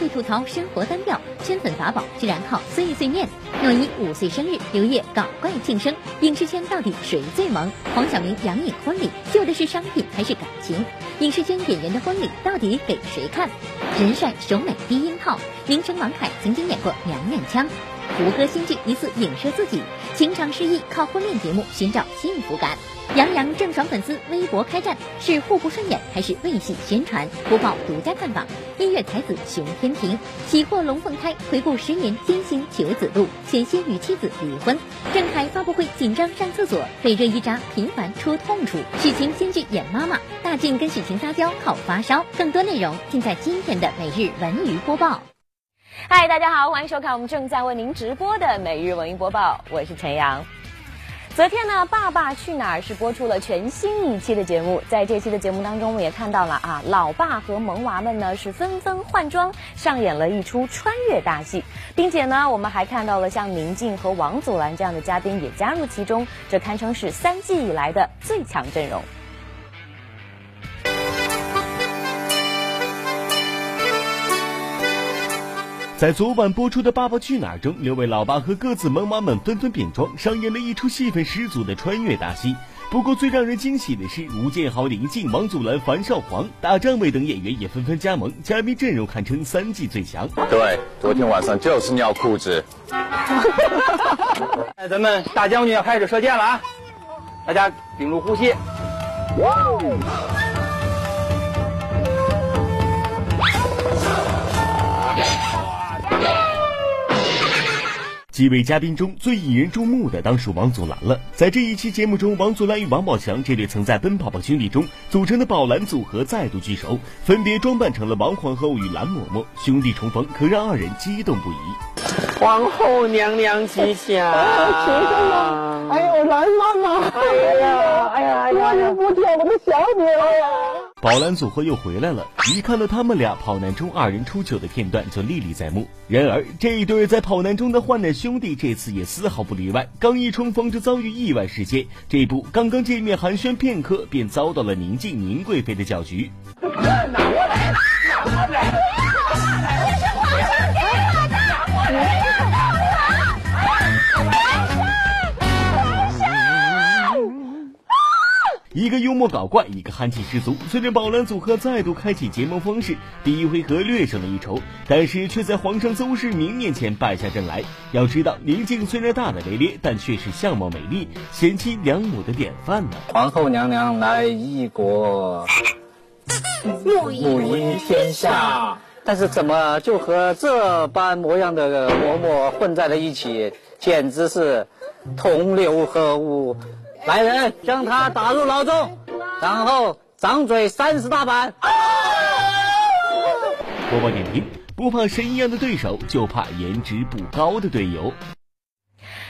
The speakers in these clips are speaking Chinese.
会吐槽生活单调，圈粉法宝居然靠碎碎念。诺一五岁生日，刘烨搞怪庆生。影视圈到底谁最萌？黄晓明杨颖婚礼救的是商品还是感情？影视圈演员的婚礼到底给谁看？人帅手美低音炮，名声王凯曾经演过娘娘腔。胡歌新剧疑似影射自己，情场失意，靠婚恋节目寻找幸福感。杨洋郑爽粉丝微博开战，是互不顺眼还是为戏宣传？播报独家探访。音乐才子熊天平喜获龙凤胎，回顾十年艰辛求子路，险些与妻子离婚。郑恺发布会紧张上厕所，被热依扎频繁戳痛处。许晴新剧演妈妈，大靖跟许晴撒娇靠发烧。更多内容尽在今天的每日文娱播报。嗨，大家好，欢迎收看我们正在为您直播的每日文艺播报，我是陈阳。昨天呢，《爸爸去哪儿》是播出了全新一期的节目，在这期的节目当中，我们也看到了啊，老爸和萌娃们呢是纷纷换装，上演了一出穿越大戏，并且呢，我们还看到了像宁静和王祖蓝这样的嘉宾也加入其中，这堪称是三季以来的最强阵容。在昨晚播出的《爸爸去哪儿》中，六位老爸和各自萌娃们纷纷变装，上演了一出戏份十足的穿越大戏。不过，最让人惊喜的是，吴建豪、林静、王祖蓝、樊少皇、大张伟等演员也纷纷加盟，嘉宾阵容堪称三季最强。对，昨天晚上就是尿裤子。哎，咱们大将军要开始射箭了啊！大家屏住呼吸。哇几位嘉宾中最引人注目的当属王祖蓝了。在这一期节目中，王祖蓝与王宝强这对曾在《奔跑吧兄弟》中组成的宝蓝组合再度聚首，分别装扮成了王皇后与蓝嬷嬷，兄弟重逢可让二人激动不已。皇后娘娘吉祥！哎呦，蓝妈妈！哎呀，哎呀，哎呀！多 日不见，我都想你了呀！宝蓝组合又回来了，一看到他们俩跑男中二人出糗的片段就历历在目。然而，这一对在跑男中的患难兄弟这次也丝毫不例外，刚一冲锋就遭遇意外事件。这不，刚刚见面寒暄片刻，便遭到了宁静宁贵妃的搅局。拿我来，拿我来，一个幽默搞怪，一个憨气十足。随着宝蓝组合再度开启结盟方式，第一回合略胜了一筹，但是却在皇上邹市明面前败下阵来。要知道，宁静虽然大大咧咧，但却是相貌美丽、贤妻良母的典范呢。皇后娘娘来异国，母仪天下。但是怎么就和这般模样的嬷嬷混在了一起，简直是同流合污。来人，将他打入牢中，然后掌嘴三十大板。播报点评：不怕神一样的对手，就怕颜值不高的队友。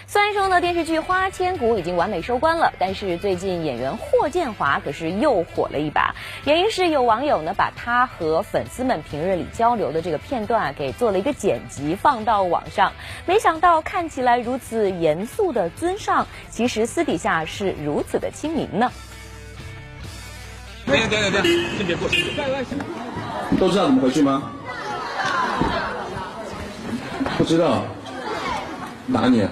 虽然说呢，电视剧《花千骨》已经完美收官了，但是最近演员霍建华可是又火了一把。原因是有网友呢把他和粉丝们平日里交流的这个片段啊给做了一个剪辑放到网上，没想到看起来如此严肃的尊上，其实私底下是如此的亲民呢。等等等等，先别过去。都知道怎么回去吗？不知道，打你。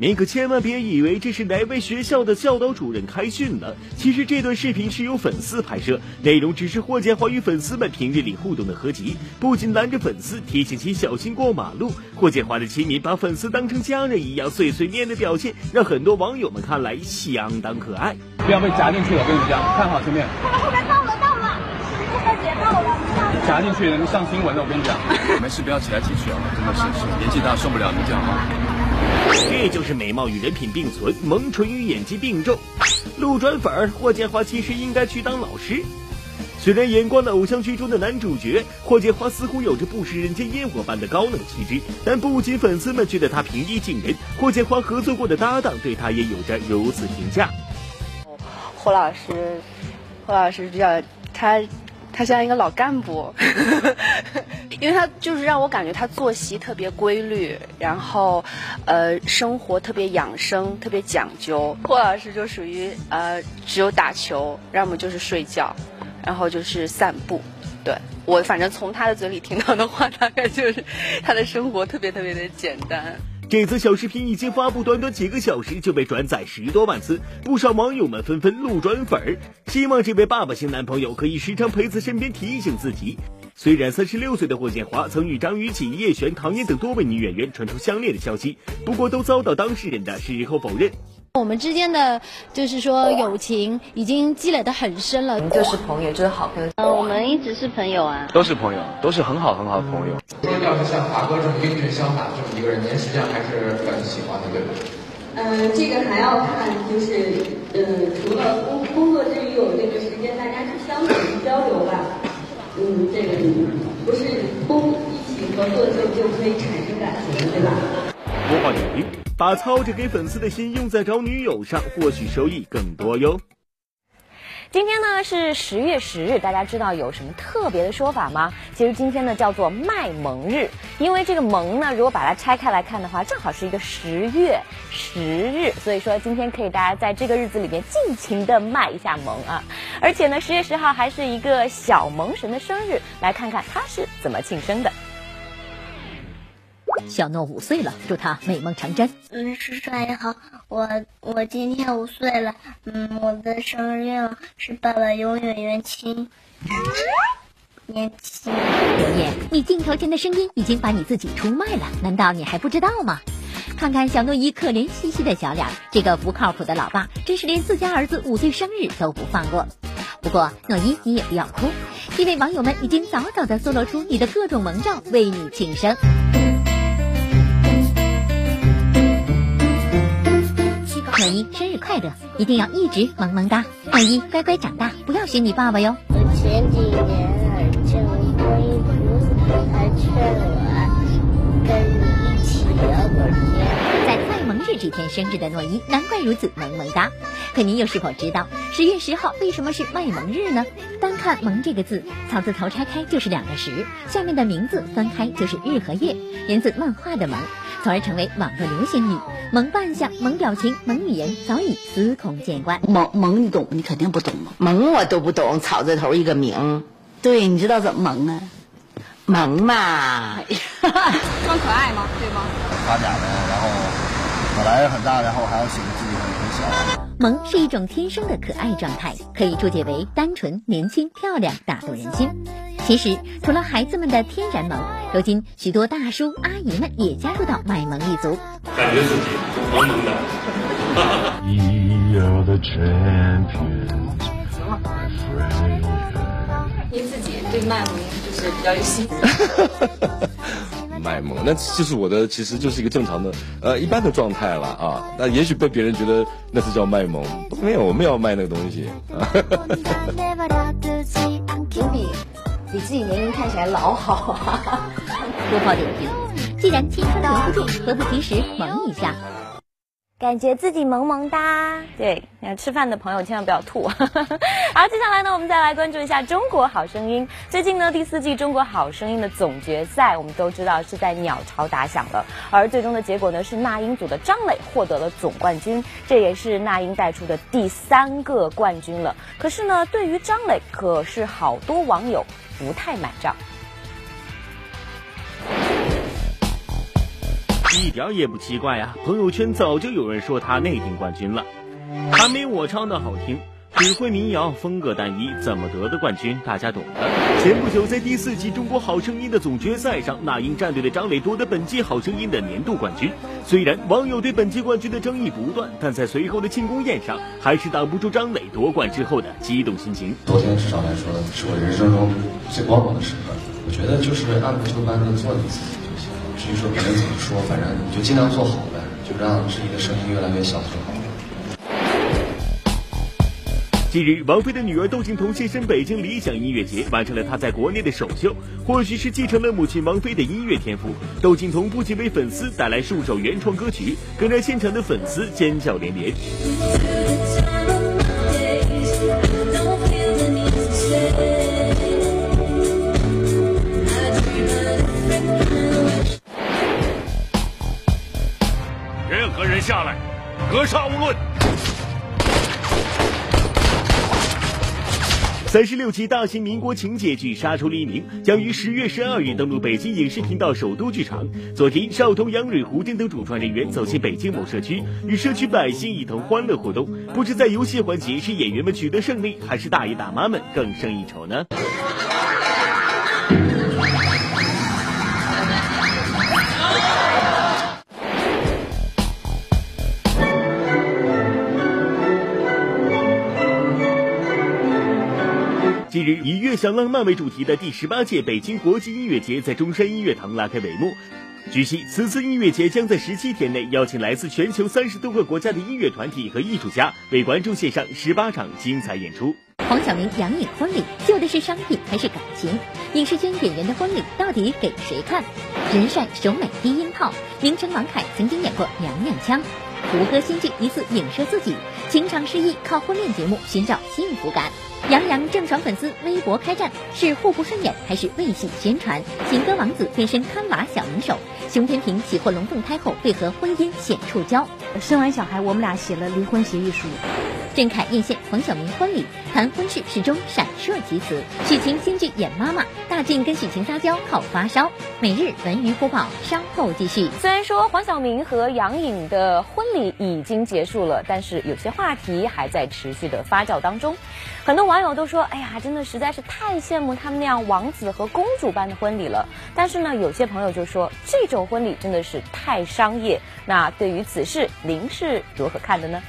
您可千万别以为这是哪位学校的教导主任开训了。其实这段视频是由粉丝拍摄，内容只是霍建华与粉丝们平日里互动的合集。不仅拦着粉丝提醒其小心过马路，霍建华的亲民把粉丝当成家人一样碎碎念的表现，让很多网友们看来相当可爱。不要被夹进去了，我跟你讲，看好前面。后面到了到了，快别到了。夹进去能上新闻的，我跟你讲。没事，不要挤来挤去啊，真的是年纪大受不了，你讲话。这就是美貌与人品并存，萌蠢与演技并重。路转粉儿，霍建华其实应该去当老师。虽然眼光的偶像剧中的男主角霍建华似乎有着不食人间烟火般的高冷气质，但不仅粉丝们觉得他平易近人，霍建华合作过的搭档对他也有着如此评价。霍老师，霍老师比较他。他像一个老干部，因为他就是让我感觉他作息特别规律，然后，呃，生活特别养生，特别讲究。霍老师就属于呃，只有打球，要么就是睡觉，然后就是散步。对我，反正从他的嘴里听到的话，大概就是他的生活特别特别的简单。这则小视频一经发布，短短几个小时就被转载十多万次，不少网友们纷纷路转粉儿，希望这位爸爸型男朋友可以时常陪在身边提醒自己。虽然三十六岁的霍建华曾与张雨绮、叶璇、唐嫣等多位女演员传出相恋的消息，不过都遭到当事人的矢口否认。我们之间的就是说友情已经积累的很深了，就是朋友，就是好朋友。嗯，我们一直是朋友啊，都是朋友，都是很好很好的朋友。说要是像华哥这么英俊潇洒这么一个人，您实际上还是很喜欢的，对吧？嗯，这个还要看，就是呃，除了工工作之余有这个时间，大家去相处交流吧。嗯，这个不是工一起合作就就可以产生感情的，对吧？播报点评。把操着给粉丝的心用在找女友上，或许收益更多哟。今天呢是十月十日，大家知道有什么特别的说法吗？其实今天呢叫做卖萌日，因为这个萌呢，如果把它拆开来看的话，正好是一个十月十日，所以说今天可以大家在这个日子里面尽情的卖一下萌啊！而且呢，十月十号还是一个小萌神的生日，来看看他是怎么庆生的。小诺五岁了，祝他美梦成真。嗯，叔叔阿姨好，我我今天五岁了，嗯，我的生日愿望是爸爸永远年轻，年轻。爷爷，你镜头前的声音已经把你自己出卖了，难道你还不知道吗？看看小诺伊可怜兮兮的小脸，这个不靠谱的老爸真是连自家儿子五岁生日都不放过。不过诺伊，你也不要哭，因为网友们已经早早的搜罗出你的各种萌照，为你庆生。诺一生日快乐，一定要一直萌萌哒。诺一乖乖长大，不要学你爸爸哟。我前几年见观音菩萨，劝我跟你一起聊会儿天。在卖萌日这天生日的诺伊，难怪如此萌萌哒。可您又是否知道十月十号为什么是卖萌日呢？单看“萌”这个字，草字头拆开就是两个十，下面的名字分开就是日和月，源自漫画的萌。从而成为网络流行语，萌扮相、萌表情、萌语言早已司空见惯。萌萌，你懂？你肯定不懂吗？萌我都不懂，草字头一个名。对，你知道怎么萌啊？萌嘛，装可爱吗？对吗？发展的，然后本来很大，然后还要显得自己很很小。萌是一种天生的可爱状态，可以注解为单纯、年轻、漂亮、打动人心。其实，除了孩子们的天然萌，如今许多大叔阿姨们也加入到卖萌一族，感觉自己萌萌的。您自己对卖萌就是比较有心。卖萌，那就是我的，其实就是一个正常的，呃，一般的状态了啊。那也许被别人觉得那是叫卖萌，没有，我们要卖那个东西。比自己年龄看起来老好啊！播报点评：既然青春留不住，何不及时萌一下？感觉自己萌萌哒。对，那吃饭的朋友千万不要吐。好，接下来呢，我们再来关注一下《中国好声音》。最近呢，第四季《中国好声音》的总决赛，我们都知道是在鸟巢打响了，而最终的结果呢，是那英组的张磊获得了总冠军，这也是那英带出的第三个冠军了。可是呢，对于张磊，可是好多网友。不太买账，一点也不奇怪呀！朋友圈早就有人说他内定冠军了，还没我唱的好听。只会民谣，风格单一，怎么得的冠军？大家懂的。前不久，在第四季《中国好声音》的总决赛上，那英战队的张磊夺得本季好声音的年度冠军。虽然网友对本季冠军的争议不断，但在随后的庆功宴上，还是挡不住张磊夺冠之后的激动心情。昨天至少来说，是我人生中最光荣的时刻。我觉得就是按部就班的做你自己就行。至于说别人怎么说，反正你就尽量做好呗，就让自己的声音越来越小就好。近日，王菲的女儿窦靖童现身北京理想音乐节，完成了她在国内的首秀。或许是继承了母亲王菲的音乐天赋，窦靖童不仅为粉丝带来数首原创歌曲，更让现场的粉丝尖叫连连。下来格杀勿论。三十六集大型民国情节剧《杀出黎明》将于十月十二日登陆北京影视频道首都剧场。昨天，邵彤、杨蕊、胡丁等主创人员走进北京某社区，与社区百姓一同欢乐互动。不知在游戏环节是演员们取得胜利，还是大爷大妈们更胜一筹呢？以“悦享浪漫”为主题的第十八届北京国际音乐节在中山音乐堂拉开帷幕。据悉，此次音乐节将在十七天内邀请来自全球三十多个国家的音乐团体和艺术家，为观众献上十八场精彩演出。黄晓明、杨颖婚礼，救的是商品还是感情？影视圈演员的婚礼到底给谁看？人帅手美低音炮，名城王凯曾经演过娘娘腔。胡歌新剧疑似影射自己，情场失意，靠婚恋节目寻找幸福感。杨洋郑爽粉丝微博开战，是互不顺眼还是为戏宣传？情歌王子变身看娃小能手，熊天平喜获龙凤胎后为何婚姻显触礁？生完小孩，我们俩写了离婚协议书。郑恺艳羡黄晓明婚礼，谈婚事始终闪烁其词。许晴新剧演妈妈，大靖跟许晴撒娇靠发烧。每日文娱播报，稍后继续。虽然说黄晓明和杨颖的婚礼已经结束了，但是有些话题还在持续的发酵当中。很多网友都说：“哎呀，真的实在是太羡慕他们那样王子和公主般的婚礼了。”但是呢，有些朋友就说这种婚礼真的是太商业。那对于此事，您是如何看的呢？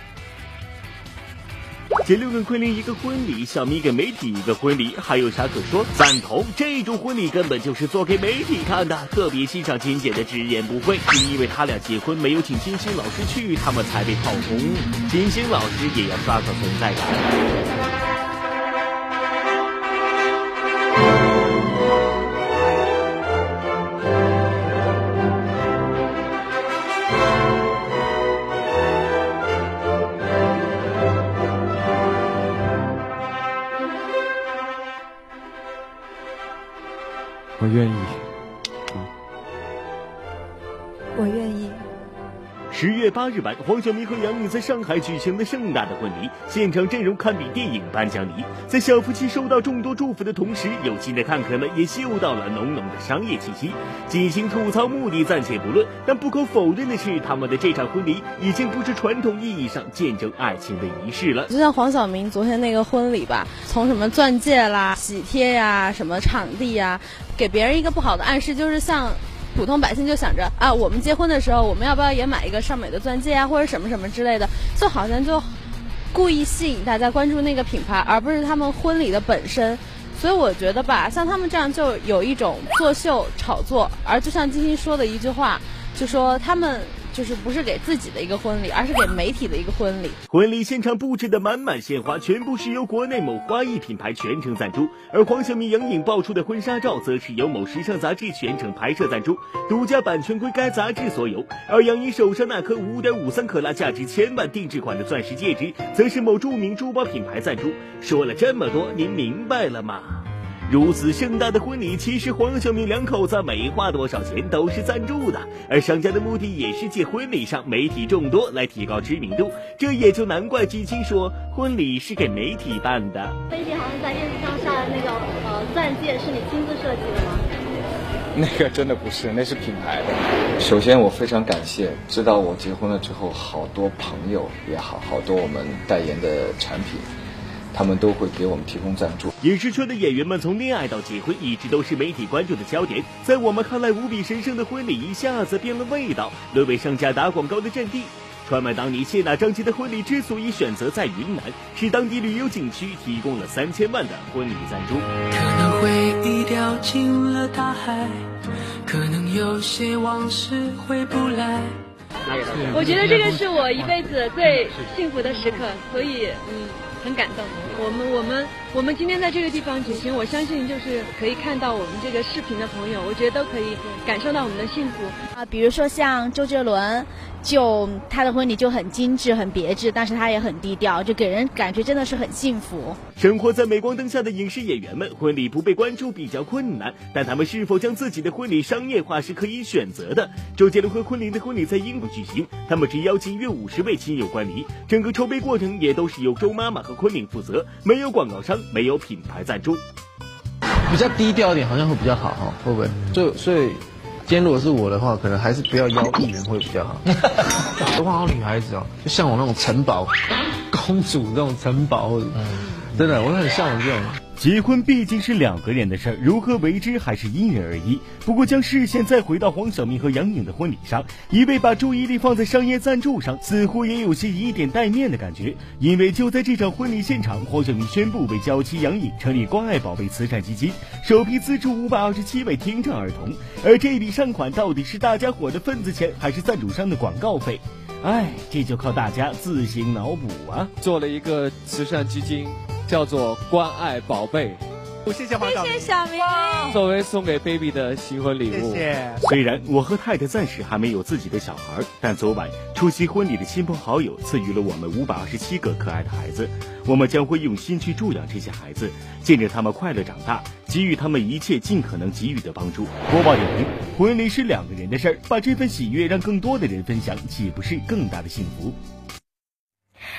杰六跟昆凌一个婚礼，小咪给媒体一个婚礼，还有啥可说？赞同这种婚礼根本就是做给媒体看的。特别欣赏金姐的直言不讳，是因为他俩结婚没有请金星老师去，他们才被炮轰。金星老师也要刷个存在感。黄晓明和杨颖在上海举行了盛大的婚礼，现场阵容堪比电影颁奖礼。在小夫妻收到众多祝福的同时，有心的看客们也嗅到了浓浓的商业气息。进行吐槽目的暂且不论，但不可否认的是，他们的这场婚礼已经不是传统意义上见证爱情的仪式了。就像黄晓明昨天那个婚礼吧，从什么钻戒啦、喜帖呀、什么场地呀，给别人一个不好的暗示，就是像。普通百姓就想着啊，我们结婚的时候，我们要不要也买一个尚美的钻戒啊，或者什么什么之类的，就好像就故意吸引大家关注那个品牌，而不是他们婚礼的本身。所以我觉得吧，像他们这样就有一种作秀炒作，而就像金星说的一句话，就说他们。就是不是给自己的一个婚礼，而是给媒体的一个婚礼。婚礼现场布置的满满鲜花，全部是由国内某花艺品牌全程赞助。而黄晓明、杨颖爆出的婚纱照，则是由某时尚杂志全程拍摄赞助，独家版权归该杂志所有。而杨颖手上那颗五点五三克拉、价值千万定制款的钻石戒指，则是某著名珠宝品牌赞助。说了这么多，您明白了吗？如此盛大的婚礼，其实黄晓明两口子没花多少钱，都是赞助的。而商家的目的也是借婚礼上媒体众多来提高知名度，这也就难怪金星说婚礼是给媒体办的。飞姐好像在电视上下的那个呃钻戒是你亲自设计的吗？那个真的不是，那是品牌的。首先我非常感谢，知道我结婚了之后，好多朋友也好，好多我们代言的产品。他们都会给我们提供赞助。影视圈的演员们从恋爱到结婚，一直都是媒体关注的焦点。在我们看来，无比神圣的婚礼一下子变了味道，沦为商家打广告的阵地。传闻当年谢娜、张杰的婚礼之所以选择在云南，是当地旅游景区提供了三千万的婚礼赞助。可能回忆掉进了大海，可能有些往事回不来。我觉得这个是我一辈子最幸福的时刻，所以嗯。很感动。我们我们我们今天在这个地方举行，我相信就是可以看到我们这个视频的朋友，我觉得都可以感受到我们的幸福啊。比如说像周杰伦，就他的婚礼就很精致、很别致，但是他也很低调，就给人感觉真的是很幸福。生活在镁光灯下的影视演员们，婚礼不被关注比较困难，但他们是否将自己的婚礼商业化是可以选择的。周杰伦和昆凌的婚礼在英国举行，他们只邀请约五十位亲友观礼，整个筹备过程也都是由周妈妈和昆凌负责，没有广告商，没有品牌赞助，比较低调一点好像会比较好哈，会不会？就所以，今天如果是我的话，可能还是不要邀艺人会比较好。都好女孩子哦，就像我那种城堡公主那种城堡，真的我很向往这种。结婚毕竟是两个人的事儿，如何为之还是因人而异。不过将视线再回到黄晓明和杨颖的婚礼上，一味把注意力放在商业赞助上，似乎也有些以点带面的感觉。因为就在这场婚礼现场，黄晓明宣布为娇妻杨颖成立关爱宝贝慈善基金，首批资助五百二十七位听障儿童。而这笔善款到底是大家伙的份子钱，还是赞助商的广告费？哎，这就靠大家自行脑补啊！做了一个慈善基金。叫做关爱宝贝，谢谢黄晓明，谢谢小明，作为送给 baby 的新婚礼物。谢谢。虽然我和太太暂时还没有自己的小孩，但昨晚出席婚礼的亲朋好友赐予了我们五百二十七个可爱的孩子，我们将会用心去助养这些孩子，见证他们快乐长大，给予他们一切尽可能给予的帮助。播报点评：婚礼是两个人的事儿，把这份喜悦让更多的人分享，岂不是更大的幸福？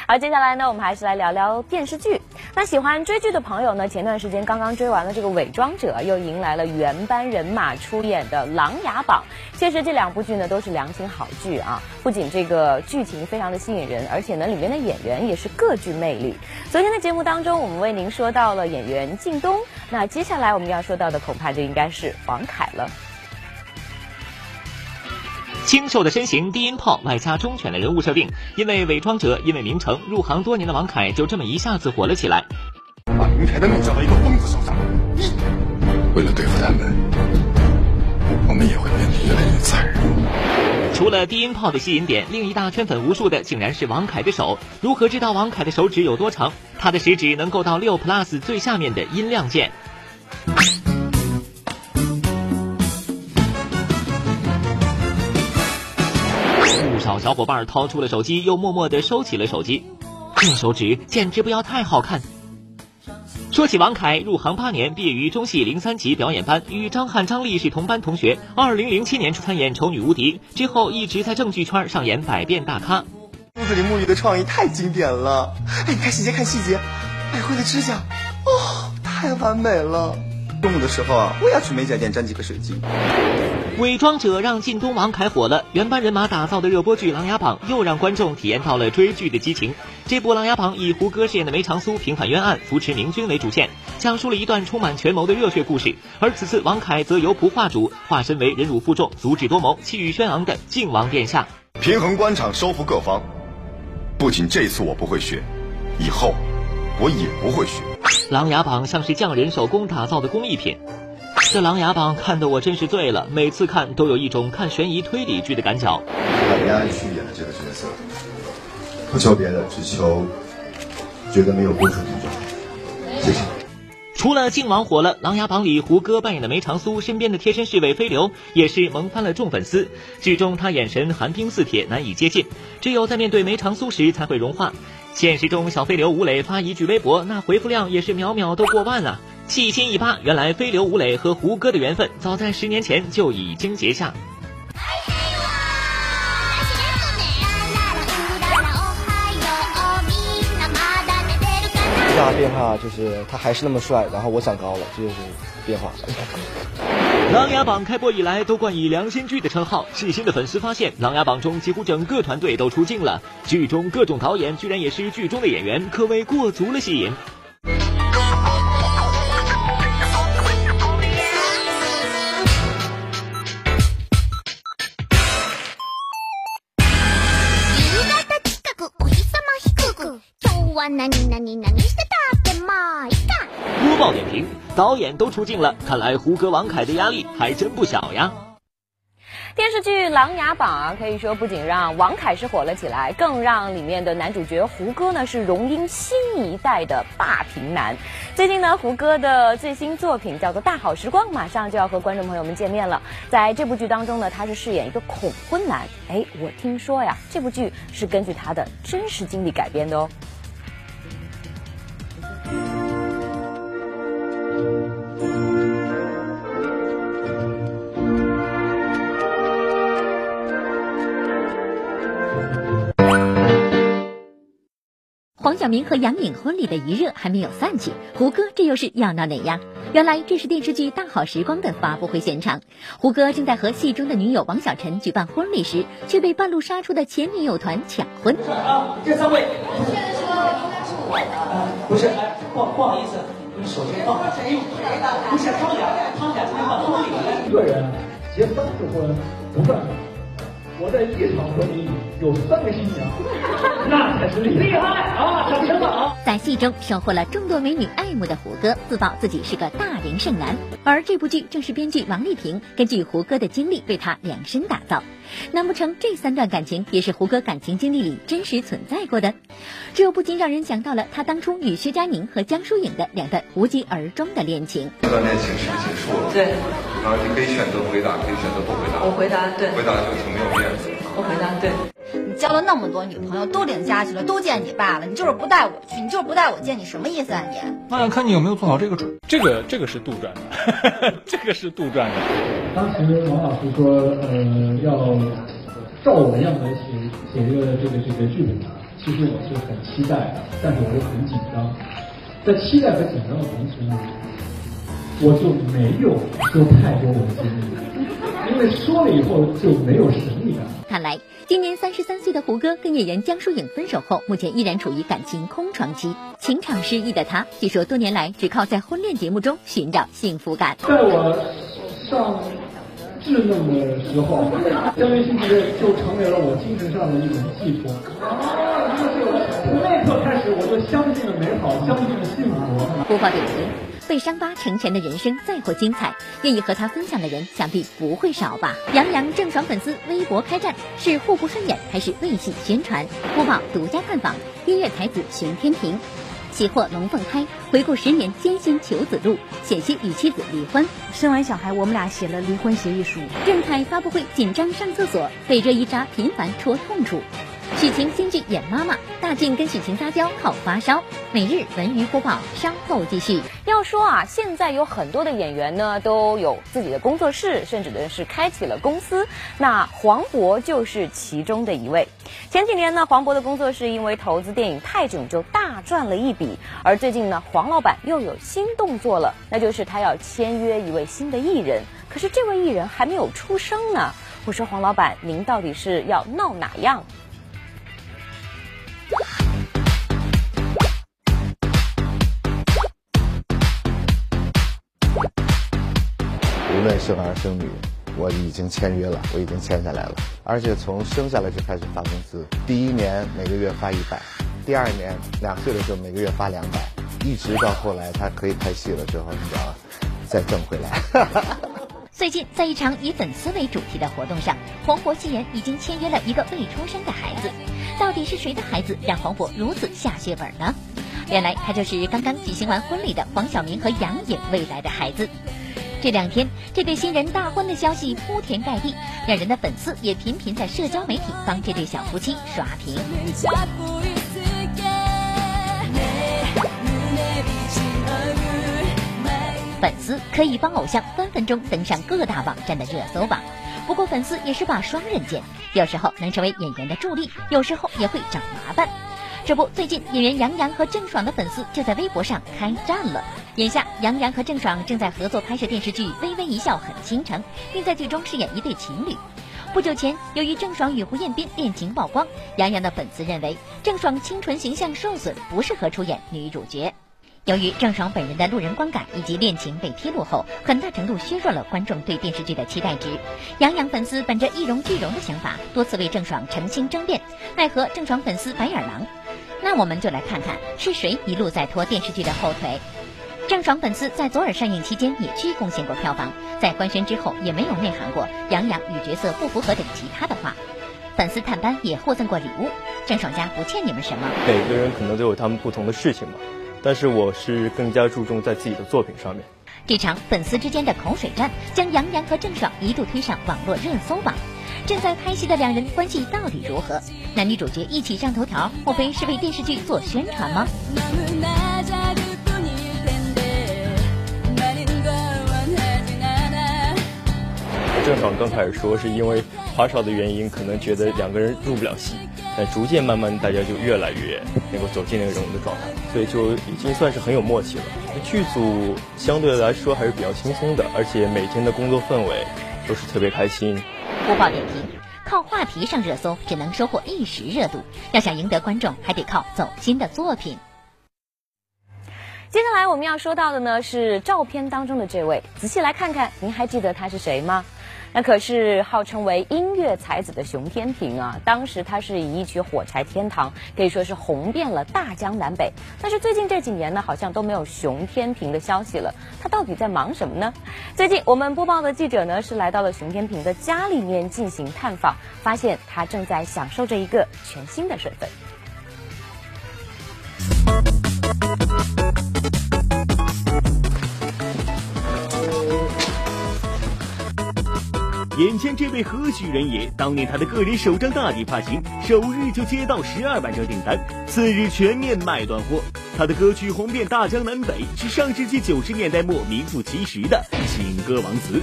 好，接下来呢，我们还是来聊聊电视剧。那喜欢追剧的朋友呢，前段时间刚刚追完了这个《伪装者》，又迎来了原班人马出演的《琅琊榜》。其实这两部剧呢，都是良心好剧啊，不仅这个剧情非常的吸引人，而且呢，里面的演员也是各具魅力。昨天的节目当中，我们为您说到了演员靳东，那接下来我们要说到的，恐怕就应该是王凯了。清瘦的身形，低音炮，外加忠犬的人物设定，因为伪装者，因为名城，入行多年的王凯就这么一下子火了起来。把林凯的命交到一个疯子手上，为了对付他们，我们也会变得越来越残忍。除了低音炮的吸引点，另一大圈粉无数的，竟然是王凯的手。如何知道王凯的手指有多长？他的食指能够到六 plus 最下面的音量键。小伙伴掏出了手机，又默默地收起了手机。这手指简直不要太好看。说起王凯，入行八年，毕业于中戏零三级表演班，与张翰、张丽是同班同学。二零零七年参演《丑女无敌》，之后一直在正剧圈上演百变大咖。屋子里沐浴的创意太经典了，哎，你看细节，看细节，百惠的指甲，哦，太完美了。中午的时候啊，我也要去美甲店粘几个水晶。伪装者让靳东、王凯火了，原班人马打造的热播剧《琅琊榜》又让观众体验到了追剧的激情。这部《琅琊榜》以胡歌饰演的梅长苏平反冤案、扶持明君为主线，讲述了一段充满权谋的热血故事。而此次王凯则由仆化主，化身为忍辱负重、足智多谋、气宇轩昂的靖王殿下，平衡官场，收服各方。不仅这次我不会学，以后我也不会学。《琅琊榜》像是匠人手工打造的工艺品。这《琅琊榜》看得我真是醉了，每次看都有一种看悬疑推理剧的感觉。李安去演的这个角色，不求别的，只求觉得没有公主就好。谢谢。除了靖王火了，《琅琊榜》里胡歌扮演的梅长苏身边的贴身侍卫飞流也是萌翻了众粉丝。剧中他眼神寒冰似铁，难以接近，只有在面对梅长苏时才会融化。现实中小飞流吴磊发一句微博，那回复量也是秒秒都过万了！细心一扒，原来飞流吴磊和胡歌的缘分早在十年前就已经结下。最大的变化就是他还是那么帅，然后我长高了，这就是变化。《琅琊榜》开播以来都冠以良心剧的称号，细心的粉丝发现，《琅琊榜》中几乎整个团队都出镜了，剧中各种导演居然也是剧中的演员，可谓过足了戏瘾。播报点评：导演都出镜了，看来胡歌、王凯的压力还真不小呀。电视剧《琅琊榜》啊，可以说不仅让王凯是火了起来，更让里面的男主角胡歌呢是荣膺新一代的霸屏男。最近呢，胡歌的最新作品叫做《大好时光》，马上就要和观众朋友们见面了。在这部剧当中呢，他是饰演一个恐婚男。哎，我听说呀，这部剧是根据他的真实经历改编的哦。黄晓明和杨颖婚礼的一热还没有散去，胡歌这又是要闹哪样？原来这是电视剧《大好时光》的发布会现场，胡歌正在和戏中的女友王小晨举办婚礼时，却被半路杀出的前女友团抢婚。啊，这三位，现在说应该是我的，不是，哎，不不好意思，你首先放，不是他们俩，他们俩今天办婚礼，一个人结三次婚不算我在一场婚礼里有三个新娘，那才是厉害啊！掌声啊！在戏中收获了众多美女爱慕的胡歌，自曝自己是个大龄剩男。而这部剧正是编剧王丽萍根据胡歌的经历为他量身打造。难不成这三段感情也是胡歌感情经历里真实存在过的？这又不禁让人想到了他当初与薛佳凝和江疏影的两段无疾而终的恋情。这段恋情是不是结束了？对。然后你可以选择回答，可以选择不回答。我回答对。回答就挺没有面子。我回答对。你交了那么多女朋友，都领家去了，都见你爸了，你就是不带我去，你就是不带我见你，什么意思啊你？那要看你有没有做好这个准。这个这个是杜撰的，这个是杜撰的。当时王老师说，呃，要照我的样子写写一个这个这个剧本啊，其实我是很期待的，但是我又很紧张。在期待和紧张的同时呢，我就没有说太多我的经历，因为说了以后就没有神秘感。看来，今年三十三岁的胡歌跟演员江疏影分手后，目前依然处于感情空窗期。情场失意的他，据说多年来只靠在婚恋节目中寻找幸福感。在我上稚嫩的时候，江源新剧院就成为了我精神上的一种寄托。从那刻开始，我就相信了美好，相信了幸福。播报点评。被伤疤成全的人生再或精彩，愿意和他分享的人想必不会少吧。杨洋郑爽粉丝微博开战，是互不顺眼还是为戏宣传？播报独家探访音乐才子熊天平，喜获龙凤胎，回顾十年艰辛求子路，险些与妻子离婚。生完小孩，我们俩写了离婚协议书。郑恺发布会紧张上厕所，被热依扎频繁戳痛处。许晴新剧演妈妈，大靖跟许晴撒娇靠发烧。每日文娱播报，稍后继续。要说啊，现在有很多的演员呢，都有自己的工作室，甚至呢是开启了公司。那黄渤就是其中的一位。前几年呢，黄渤的工作室因为投资电影《泰囧》就大赚了一笔。而最近呢，黄老板又有新动作了，那就是他要签约一位新的艺人。可是这位艺人还没有出生呢。我说黄老板，您到底是要闹哪样？无论生儿生女，我已经签约了，我已经签下来了。而且从生下来就开始发工资，第一年每个月发一百，第二年两岁的时候每个月发两百，一直到后来他可以拍戏了之后，你知道，再挣回来。最近在一场以粉丝为主题的活动上，黄渤戏言已经签约了一个未出生的孩子。到底是谁的孩子让黄渤如此下血本呢？原来他就是刚刚举行完婚礼的黄晓明和杨颖未来的孩子。这两天，这对新人大婚的消息铺天盖地，两人的粉丝也频频在社交媒体帮这对小夫妻刷屏。粉丝可以帮偶像分分钟登上各大网站的热搜榜，不过粉丝也是把双刃剑，有时候能成为演员的助力，有时候也会找麻烦。这不，最近演员杨洋和郑爽的粉丝就在微博上开战了。眼下，杨洋和郑爽正在合作拍摄电视剧《微微一笑很倾城》，并在剧中饰演一对情侣。不久前，由于郑爽与胡彦斌恋情曝光，杨洋的粉丝认为郑爽清纯形象受损，不适合出演女主角。由于郑爽本人的路人观感以及恋情被披露后，很大程度削弱了观众对电视剧的期待值。杨洋粉丝本着一荣俱荣的想法，多次为郑爽澄清争辩，奈何郑爽粉丝白眼狼。那我们就来看看是谁一路在拖电视剧的后腿。郑爽粉丝在左耳上映期间也去贡献过票房，在官宣之后也没有内涵过杨洋与角色不符合等其他的话。粉丝探班也获赠过礼物，郑爽家不欠你们什么。每个人可能都有他们不同的事情吧，但是我是更加注重在自己的作品上面。这场粉丝之间的口水战，将杨洋和郑爽一度推上网络热搜榜。正在拍戏的两人关系到底如何？男女主角一起上头条，莫非是为电视剧做宣传吗？郑爽刚开始说是因为花少的原因，可能觉得两个人入不了戏，但逐渐慢慢大家就越来越能够走进那个人物的状态，所以就已经算是很有默契了。剧组相对来说还是比较轻松的，而且每天的工作氛围都是特别开心。播报点评：靠话题上热搜只能收获一时热度，要想赢得观众，还得靠走心的作品。接下来我们要说到的呢是照片当中的这位，仔细来看看，您还记得他是谁吗？那可是号称为音乐才子的熊天平啊！当时他是以一曲《火柴天堂》可以说是红遍了大江南北。但是最近这几年呢，好像都没有熊天平的消息了。他到底在忙什么呢？最近我们播报的记者呢是来到了熊天平的家里面进行探访，发现他正在享受着一个全新的身份。眼前这位何许人也？当年他的个人首张大底发行，首日就接到十二万张订单，次日全面卖断货。他的歌曲红遍大江南北，是上世纪九十年代末名副其实的情歌王子。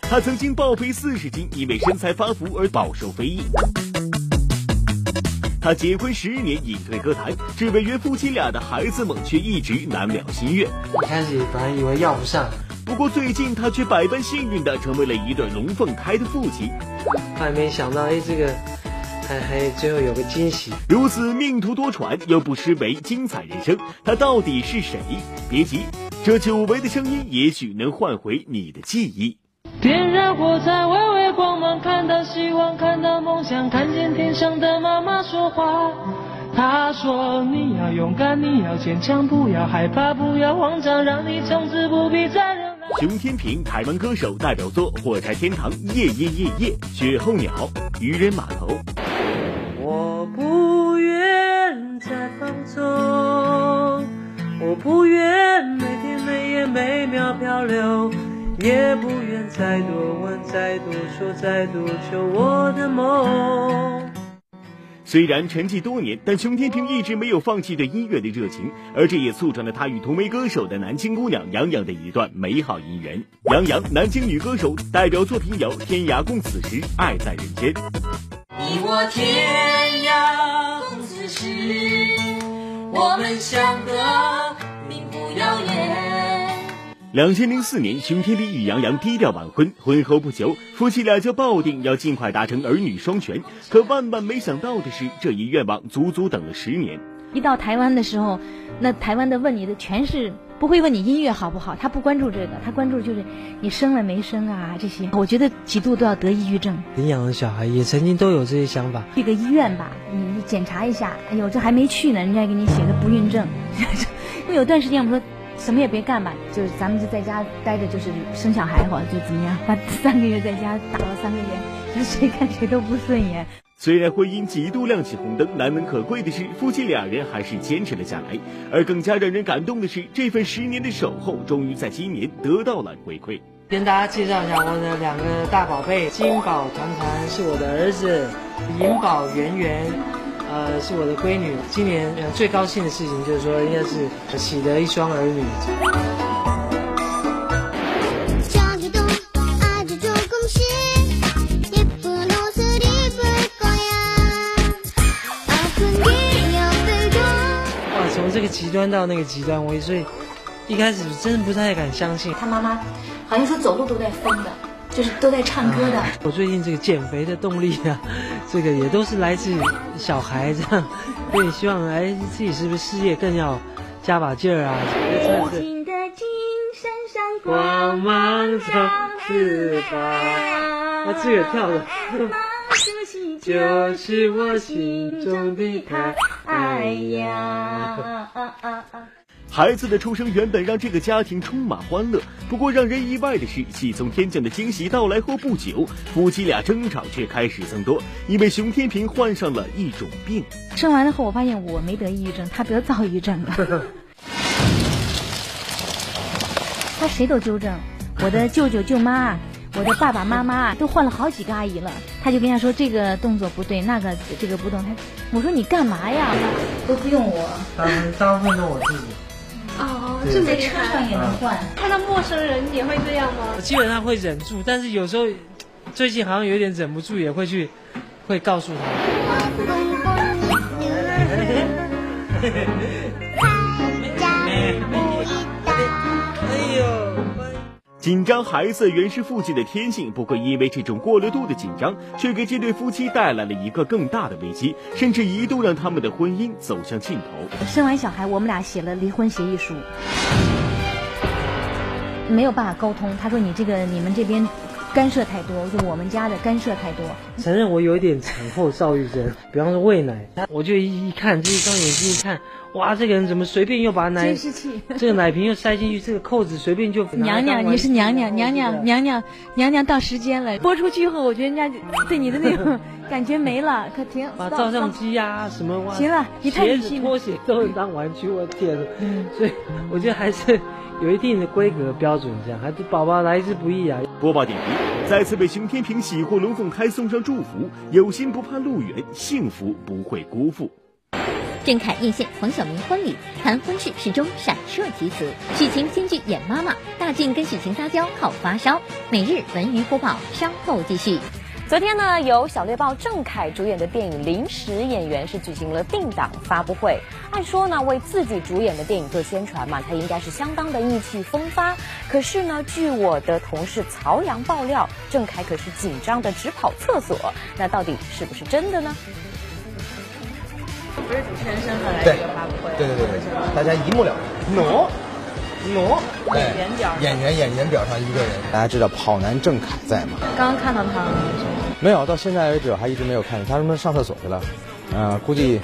他曾经暴肥四十斤，因为身材发福而饱受非议。他结婚十年隐退歌坛，只为约夫妻俩的孩子们，却一直难了心愿。一开始本来以为要不上，不过最近他却百般幸运的成为了一对龙凤胎的父亲。还没想到，哎，这个还还最后有个惊喜。如此命途多舛又不失为精彩人生，他到底是谁？别急，这久违的声音也许能唤回你的记忆。点燃火柴，微微光芒，看到希望，看到梦想，看见天上的妈妈说话。她说：“你要勇敢，你要坚强，不要害怕，不要慌张，让你从此不必再流浪。”熊天平，台湾歌手代表作《火柴天堂》《夜夜夜夜》《雪候鸟》《渔人码头》。我不愿再放纵，我不愿每天每夜每秒漂流。也不愿再多问，再多说，再多求我的梦。虽然沉寂多年，但熊天平一直没有放弃对音乐的热情，而这也促成了他与同为歌手的南京姑娘杨洋的一段美好姻缘。杨洋，南京女歌手，代表作品有《天涯共此时》《爱在人间》。你我天涯共此时，我们相隔并不遥远。两千零四年，熊天平与杨洋低调晚婚，婚后不久，夫妻俩就抱定要尽快达成儿女双全。可万万没想到的是，这一愿望足足等了十年。一到台湾的时候，那台湾的问你的全是不会问你音乐好不好，他不关注这个，他关注就是你生了没生啊这些。我觉得几度都要得抑郁症。领养的小孩也曾经都有这些想法。去个医院吧，你检查一下，哎呦这还没去呢，人家给你写个不孕症。因为有段时间我们说。什么也别干吧，就是咱们就在家待着，就是生小孩或者就怎么样，把三个月在家打了三个月，就谁看谁都不顺眼。虽然婚姻几度亮起红灯，难能可贵的是夫妻两人还是坚持了下来。而更加让人感动的是，这份十年的守候，终于在今年得到了回馈。跟大家介绍一下我的两个大宝贝，金宝团团是我的儿子，银宝圆圆。呃，是我的闺女。今年呃最高兴的事情就是说，应该是喜得一双儿女。哇，从这个极端到那个极端，我所以一开始真的不太敢相信。他妈妈好像说走路都在疯的。就是都在唱歌的。我最近这个减肥的动力啊，这个也都是来自小孩这样，所以希望哎自己是不是事业更要加把劲儿啊？光芒照翅膀，啊这个跳的，就是我心中的他。哎呀啊啊啊！孩子的出生原本让这个家庭充满欢乐，不过让人意外的是，喜从天降的惊喜到来后不久，夫妻俩争吵却开始增多，因为熊天平患上了一种病。生完了后，我发现我没得抑郁症，他得躁郁症了。他谁都纠正，我的舅舅舅妈，我的爸爸妈妈都换了好几个阿姨了。他就跟他说这个动作不对，那个这个不动。他我说你干嘛呀？都不用我。大大部分都我自己。哦，对这么在车上也能换。看到陌生人也会这样吗？我基本上会忍住，但是有时候最近好像有点忍不住，也会去会告诉他。紧张孩子原是父亲的天性，不过因为这种过了度的紧张，却给这对夫妻带来了一个更大的危机，甚至一度让他们的婚姻走向尽头。生完小孩，我们俩写了离婚协议书，没有办法沟通。他说你这个你们这边干涉太多，就我们家的干涉太多。承认我有一点产后躁郁症，比方说喂奶，我就一一看这一双眼睛一看，哇，这个人怎么随便又把奶监视器这个奶瓶又塞进去，这个扣子随便就 娘娘，你是娘娘，娘娘，娘娘，娘娘，到时间了。播出去以后，我觉得人家对你的那种 感觉没了，可停。把照相机呀、什么哇，行了你太鞋子、理性了拖鞋都能当玩具，我天呐！所以我觉得还是有一定的规格标准，这样孩子宝宝来之不易啊。播报点评：再次被熊天平喜获龙凤胎送上祝福，有心不怕路远，幸福不会辜负。郑恺艳羡黄晓明婚礼，谈婚事始终闪烁其词。许晴新剧演妈妈，大靖跟许晴撒娇好发烧。每日文娱播报，稍后继续。昨天呢，由小猎豹郑恺主演的电影《临时演员》是举行了定档发布会。按说呢，为自己主演的电影做宣传嘛，他应该是相当的意气风发。可是呢，据我的同事曹阳爆料，郑恺可是紧张的直跑厕所。那到底是不是真的呢？不是主持人身份来这个发布会，对对对对，大家一目了然。喏喏，演员表演员演员表上一个人，大家知道跑男郑恺在吗？刚刚看到他了，没有，到现在为止还一直没有看见他，是不是上厕所去了？嗯、估计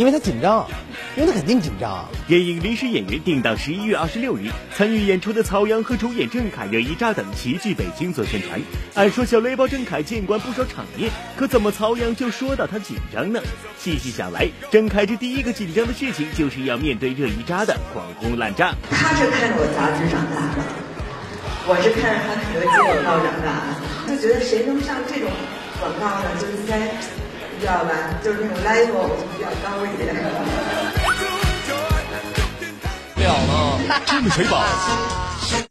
因为他紧张，因为他肯定紧张。电影《临时演员》定档十一月二十六日，参与演出的曹阳和主演郑恺、任一扎等齐聚北京做宣传。按说小雷包郑恺见惯不少场面，可怎么曹阳就说到他紧张呢？细细想来，郑恺这第一个紧张的事情就是要面对热依扎的狂轰滥炸。他是看着我杂志长大的，我是看着他肯德基广告长大的，就觉得谁能上这种广告呢，就应该，你知道吧？就是那种 level 比较高一点。了了，这么水宝，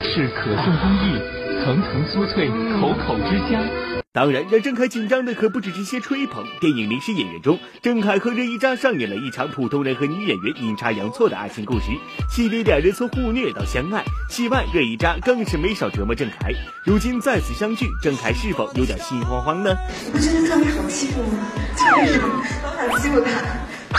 是可颂工艺，层层酥脆，口口之家。当然，让郑恺紧张的可不止这些吹捧。电影《临时演员》中，郑恺和任一扎上演了一场普通人和女演员阴差阳错的爱情故事，戏里两人从互虐到相爱。戏外，任一扎更是没少折磨郑恺。如今再次相聚，郑恺是否有点心慌慌呢？你不觉得特别好欺负吗？就是老想欺负他，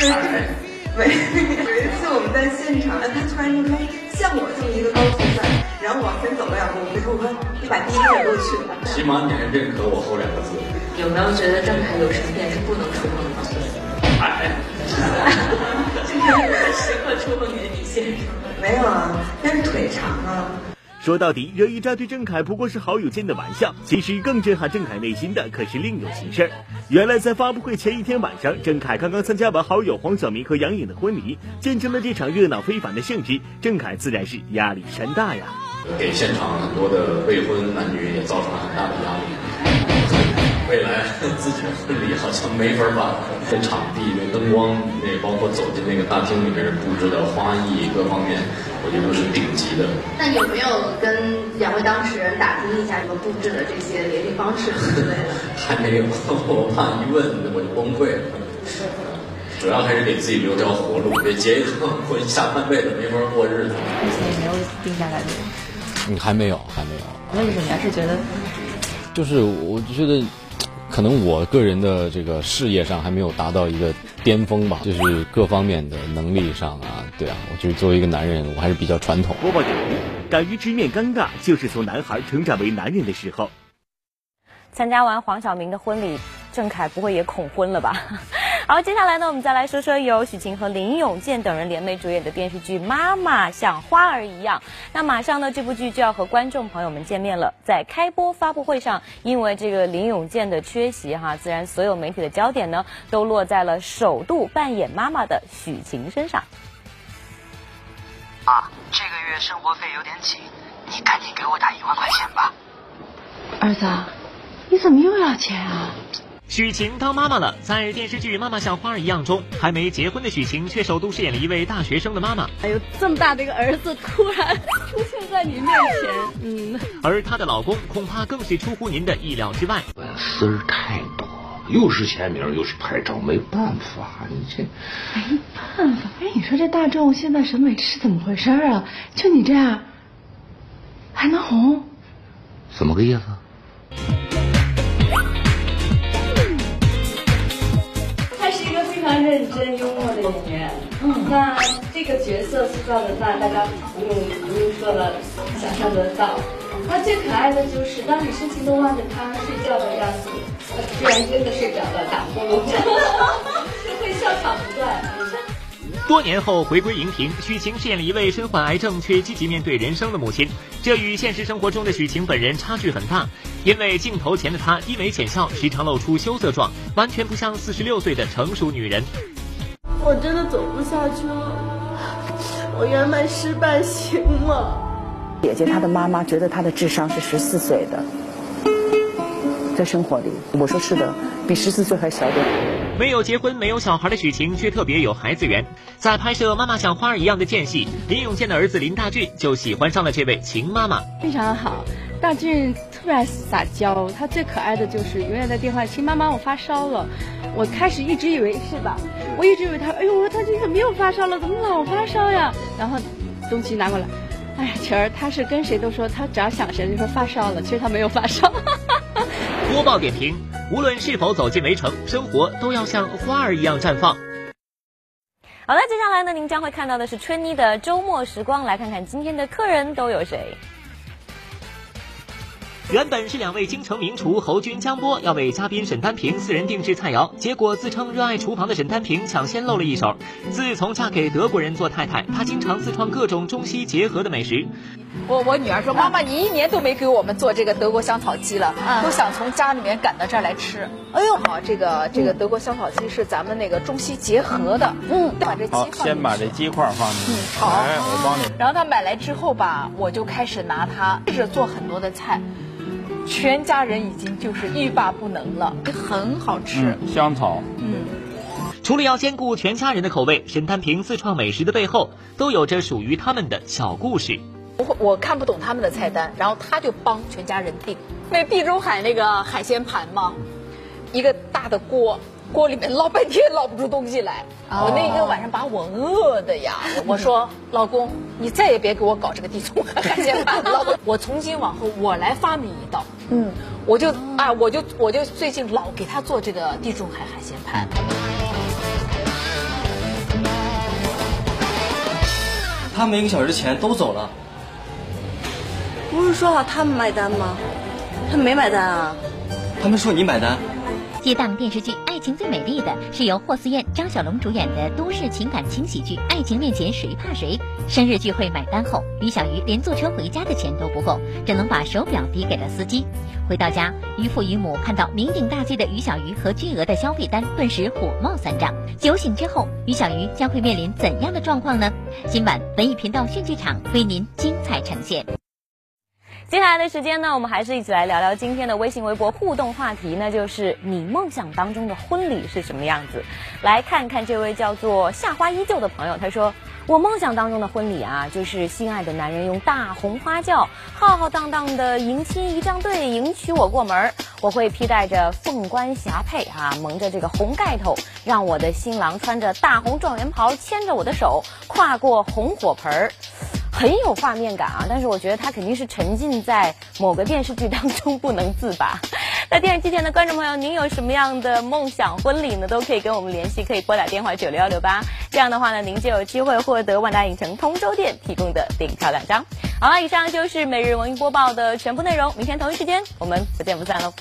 就是每每一次我们在现场，他突然就说像我这么一个高富帅，然后往前走了两步，我就说我说你把第一个过去了。起码你还认可我后两个字。有没有觉得郑恺有神殿是不能触碰的？哎，就是时刻触碰你的底线。没有啊，但是腿长啊。说到底，热依扎对郑恺不过是好友间的玩笑，其实更震撼郑恺内心的可是另有其事儿。原来在发布会前一天晚上，郑恺刚刚参加完好友黄晓明和杨颖的婚礼，见证了这场热闹非凡的盛事，郑恺自然是压力山大呀。给现场很多的未婚男女也造成了很大的压力。未来自己的婚礼好像没法办，这场地、那灯光，那包括走进那个大厅里面布置的花艺各方面，我觉得都是顶级的。那有没有跟两位当事人打听一下你们布置的这些联系方式之类的？还没有，我怕一问我就崩溃了。主要还是给自己留条活路，别结一个 婚，下半辈子没法过日子。目前也没有定下来的。嗯，还没有，还没有。为什么还？是觉得就是我觉得，可能我个人的这个事业上还没有达到一个巅峰吧，就是各方面的能力上啊，对啊，我就是作为一个男人，我还是比较传统。播报点评：敢于直面尴尬，就是从男孩成长为男人的时候。参加完黄晓明的婚礼，郑恺不会也恐婚了吧？好，接下来呢，我们再来说说由许晴和林永健等人联袂主演的电视剧《妈妈像花儿一样》。那马上呢，这部剧就要和观众朋友们见面了。在开播发布会上，因为这个林永健的缺席哈，自然所有媒体的焦点呢，都落在了首度扮演妈妈的许晴身上。啊，这个月生活费有点紧，你赶紧给我打一万块钱吧。儿子，你怎么又要钱啊？许晴当妈妈了，在电视剧《妈妈像花儿一样》中，还没结婚的许晴却首度饰演了一位大学生的妈妈。哎呦，这么大的一个儿子突然出现在你面前，嗯。而她的老公恐怕更是出乎您的意料之外。丝儿太多，又是签名，又是拍照，没办法，你这没办法。哎，你说这大众现在审美是怎么回事啊？就你这样还能红？怎么个意思？认真幽默的演员，嗯，那这个角色塑造的，那大家不用不用说了，想象得到。那最可爱的就是，当你深情的望着他睡觉的样子，他居然真的睡着了，打呼噜，就 会笑场不断。多年后回归荧屏，许晴饰演了一位身患癌症却积极面对人生的母亲，这与现实生活中的许晴本人差距很大。因为镜头前的她低眉浅笑，时常露出羞涩状，完全不像四十六岁的成熟女人。我真的走不下去了，我圆满失败行吗？姐姐她的妈妈觉得她的智商是十四岁的，在生活里，我说是的，比十四岁还小点。没有结婚、没有小孩的许晴，却特别有孩子缘。在拍摄《妈妈像花儿一样》的间隙，林永健的儿子林大俊就喜欢上了这位晴妈妈。非常好，大俊特别爱撒娇，他最可爱的就是永远在电话：“亲妈妈，我发烧了。”我开始一直以为是吧？我一直以为他，哎呦，他今天怎么又发烧了？怎么老发烧呀？然后东西拿过来，哎呀，晴儿，他是跟谁都说，他只要想谁就说发烧了，其实他没有发烧。播报点评。无论是否走进围城，生活都要像花儿一样绽放。好了，接下来呢，您将会看到的是春妮的周末时光，来看看今天的客人都有谁。原本是两位京城名厨侯军、江波要为嘉宾沈丹平私人定制菜肴，结果自称热爱厨房的沈丹平抢先露了一手。自从嫁给德国人做太太，她经常自创各种中西结合的美食。我我女儿说：“妈妈，你一年都没给我们做这个德国香草鸡了，都想从家里面赶到这儿来吃。”哎呦，好，这个这个德国香草鸡是咱们那个中西结合的。嗯，把这鸡好，先把这鸡块放进去。嗯好，我帮你。然后他买来之后吧，我就开始拿它试着做很多的菜。全家人已经就是欲罢不能了，很好吃。香草，嗯，除了要兼顾全家人的口味，沈丹平自创美食的背后都有着属于他们的小故事。我我看不懂他们的菜单，然后他就帮全家人订。那地中海那个海鲜盘嘛，一个大的锅。锅里面捞半天捞不出东西来，我那一个晚上把我饿的呀！我说 老公，你再也别给我搞这个地中海海鲜盘了，我从今往后我来发明一道，嗯，我就啊，我就我就最近老给他做这个地中海海鲜盘。他们一个小时前都走了，不是说好他们买单吗？他们没买单啊？他们说你买单。接档电视剧《爱情最美丽的》是由霍思燕、张小龙主演的都市情感轻喜剧《爱情面前谁怕谁》。生日聚会买单后，于小鱼连坐车回家的钱都不够，只能把手表递给了司机。回到家，于父于母看到酩酊大醉的于小鱼和巨额的消费单，顿时火冒三丈。酒醒之后，于小鱼将会面临怎样的状况呢？今晚文艺频道训剧场为您精彩呈现。接下来的时间呢，我们还是一起来聊聊今天的微信微博互动话题，那就是你梦想当中的婚礼是什么样子？来看看这位叫做夏花依旧的朋友，他说：“我梦想当中的婚礼啊，就是心爱的男人用大红花轿浩浩荡荡的迎亲仪仗队迎娶我过门，我会披戴着凤冠霞帔啊，蒙着这个红盖头，让我的新郎穿着大红状元袍，牵着我的手，跨过红火盆儿。”很有画面感啊，但是我觉得他肯定是沉浸在某个电视剧当中不能自拔。那电视机前的观众朋友，您有什么样的梦想婚礼呢？都可以跟我们联系，可以拨打电话九六幺六八。这样的话呢，您就有机会获得万达影城通州店提供的电影票两张。好了，以上就是每日文艺播报的全部内容，明天同一时间我们不见不散喽。